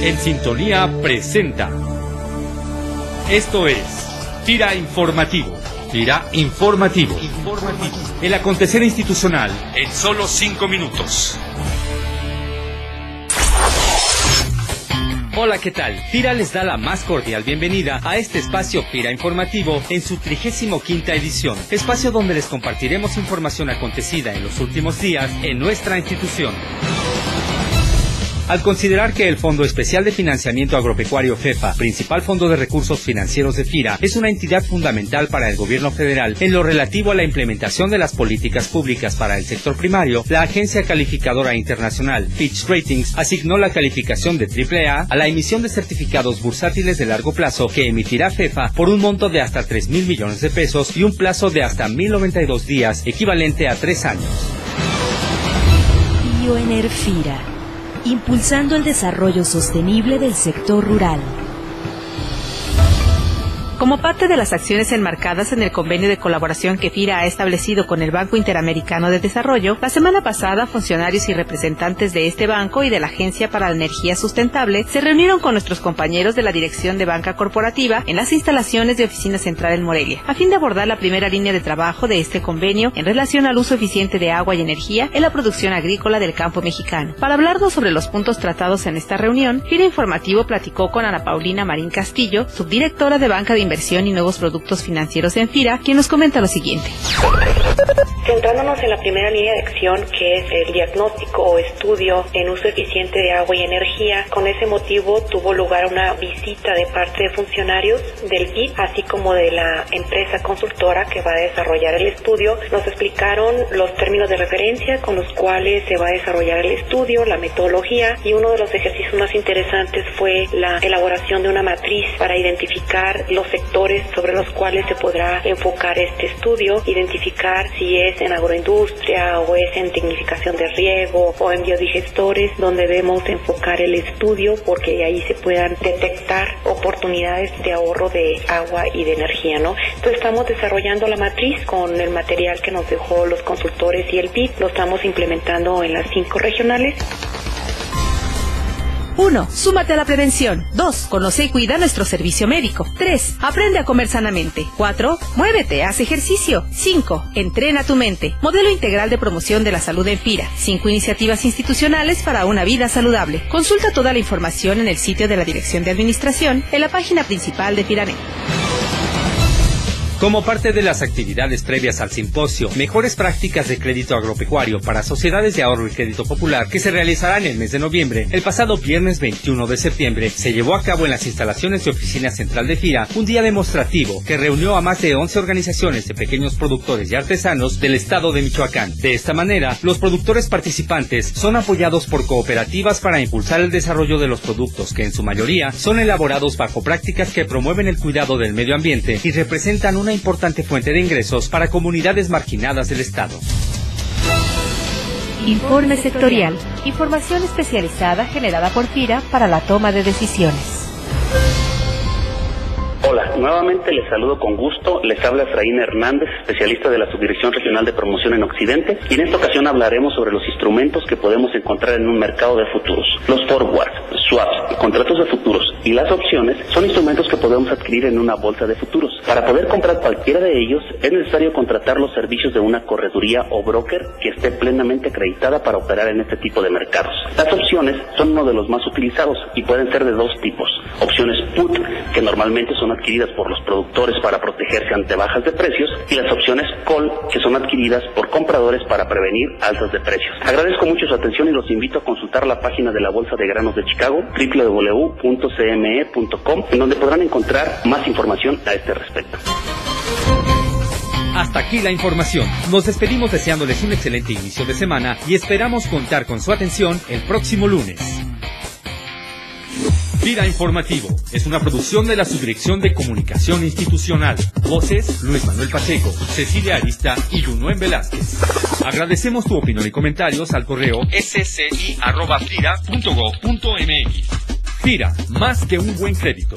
En Sintonía presenta. Esto es Tira Informativo. Tira Informativo. Informativo. El acontecer institucional en solo cinco minutos. Hola, ¿qué tal? Tira les da la más cordial bienvenida a este espacio Tira Informativo en su trigésimo quinta edición, espacio donde les compartiremos información acontecida en los últimos días en nuestra institución. Al considerar que el Fondo Especial de Financiamiento Agropecuario FEFA, principal fondo de recursos financieros de FIRA, es una entidad fundamental para el gobierno federal en lo relativo a la implementación de las políticas públicas para el sector primario, la agencia calificadora internacional Fitch Ratings asignó la calificación de AAA a la emisión de certificados bursátiles de largo plazo que emitirá FEFA por un monto de hasta 3 mil millones de pesos y un plazo de hasta 1092 días, equivalente a tres años. Bioenerfira impulsando el desarrollo sostenible del sector rural. Como parte de las acciones enmarcadas en el convenio de colaboración que FIRA ha establecido con el Banco Interamericano de Desarrollo, la semana pasada funcionarios y representantes de este banco y de la Agencia para la Energía Sustentable se reunieron con nuestros compañeros de la Dirección de Banca Corporativa en las instalaciones de Oficina Central en Morelia, a fin de abordar la primera línea de trabajo de este convenio en relación al uso eficiente de agua y energía en la producción agrícola del campo mexicano. Para hablarnos sobre los puntos tratados en esta reunión, FIRA Informativo platicó con Ana Paulina Marín Castillo, subdirectora de Banca de Inversión y Nuevos Productos Financieros en FIRA, quien nos comenta lo siguiente. Centrándonos en la primera línea de acción, que es el diagnóstico o estudio en uso eficiente de agua y energía, con ese motivo tuvo lugar una visita de parte de funcionarios del BID, así como de la empresa consultora que va a desarrollar el estudio. Nos explicaron los términos de referencia con los cuales se va a desarrollar el estudio, la metodología y uno de los ejercicios más interesantes fue la elaboración de una matriz para identificar los sectores sobre los cuales se podrá enfocar este estudio, identificar si es en agroindustria o es en tecnificación de riego o en biodigestores donde debemos enfocar el estudio porque ahí se puedan detectar oportunidades de ahorro de agua y de energía, ¿no? Entonces estamos desarrollando la matriz con el material que nos dejó los consultores y el PIB, lo estamos implementando en las cinco regionales. 1. Súmate a la prevención. 2. Conoce y cuida nuestro servicio médico. 3. Aprende a comer sanamente. 4. Muévete, haz ejercicio. 5. Entrena tu mente. Modelo integral de promoción de la salud en FIRA. 5 iniciativas institucionales para una vida saludable. Consulta toda la información en el sitio de la Dirección de Administración, en la página principal de FIRANET. Como parte de las actividades previas al simposio Mejores prácticas de crédito agropecuario para sociedades de ahorro y crédito popular que se realizará en el mes de noviembre, el pasado viernes 21 de septiembre se llevó a cabo en las instalaciones de Oficina Central de FIRA un día demostrativo que reunió a más de 11 organizaciones de pequeños productores y artesanos del estado de Michoacán. De esta manera, los productores participantes son apoyados por cooperativas para impulsar el desarrollo de los productos que en su mayoría son elaborados bajo prácticas que promueven el cuidado del medio ambiente y representan un una importante fuente de ingresos para comunidades marginadas del Estado. Informe sectorial. Información especializada generada por FIRA para la toma de decisiones. Nuevamente les saludo con gusto. Les habla Efraín Hernández, especialista de la Subdirección Regional de Promoción en Occidente, y en esta ocasión hablaremos sobre los instrumentos que podemos encontrar en un mercado de futuros. Los forwards, swaps, contratos de futuros y las opciones son instrumentos que podemos adquirir en una bolsa de futuros. Para poder comprar cualquiera de ellos es necesario contratar los servicios de una correduría o broker que esté plenamente acreditada para operar en este tipo de mercados. Las opciones son uno de los más utilizados y pueden ser de dos tipos. Opciones put, que normalmente son adquiridas por los productores para protegerse ante bajas de precios y las opciones call que son adquiridas por compradores para prevenir alzas de precios. Agradezco mucho su atención y los invito a consultar la página de la Bolsa de Granos de Chicago www.cme.com en donde podrán encontrar más información a este respecto. Hasta aquí la información. Nos despedimos deseándoles un excelente inicio de semana y esperamos contar con su atención el próximo lunes. Vida Informativo es una producción de la Subdirección de Comunicación Institucional. Voces Luis Manuel Pacheco, Cecilia Arista y Junuen Velázquez. Agradecemos tu opinión y comentarios al correo sci.fira.go.mx. FIRA, más que un buen crédito.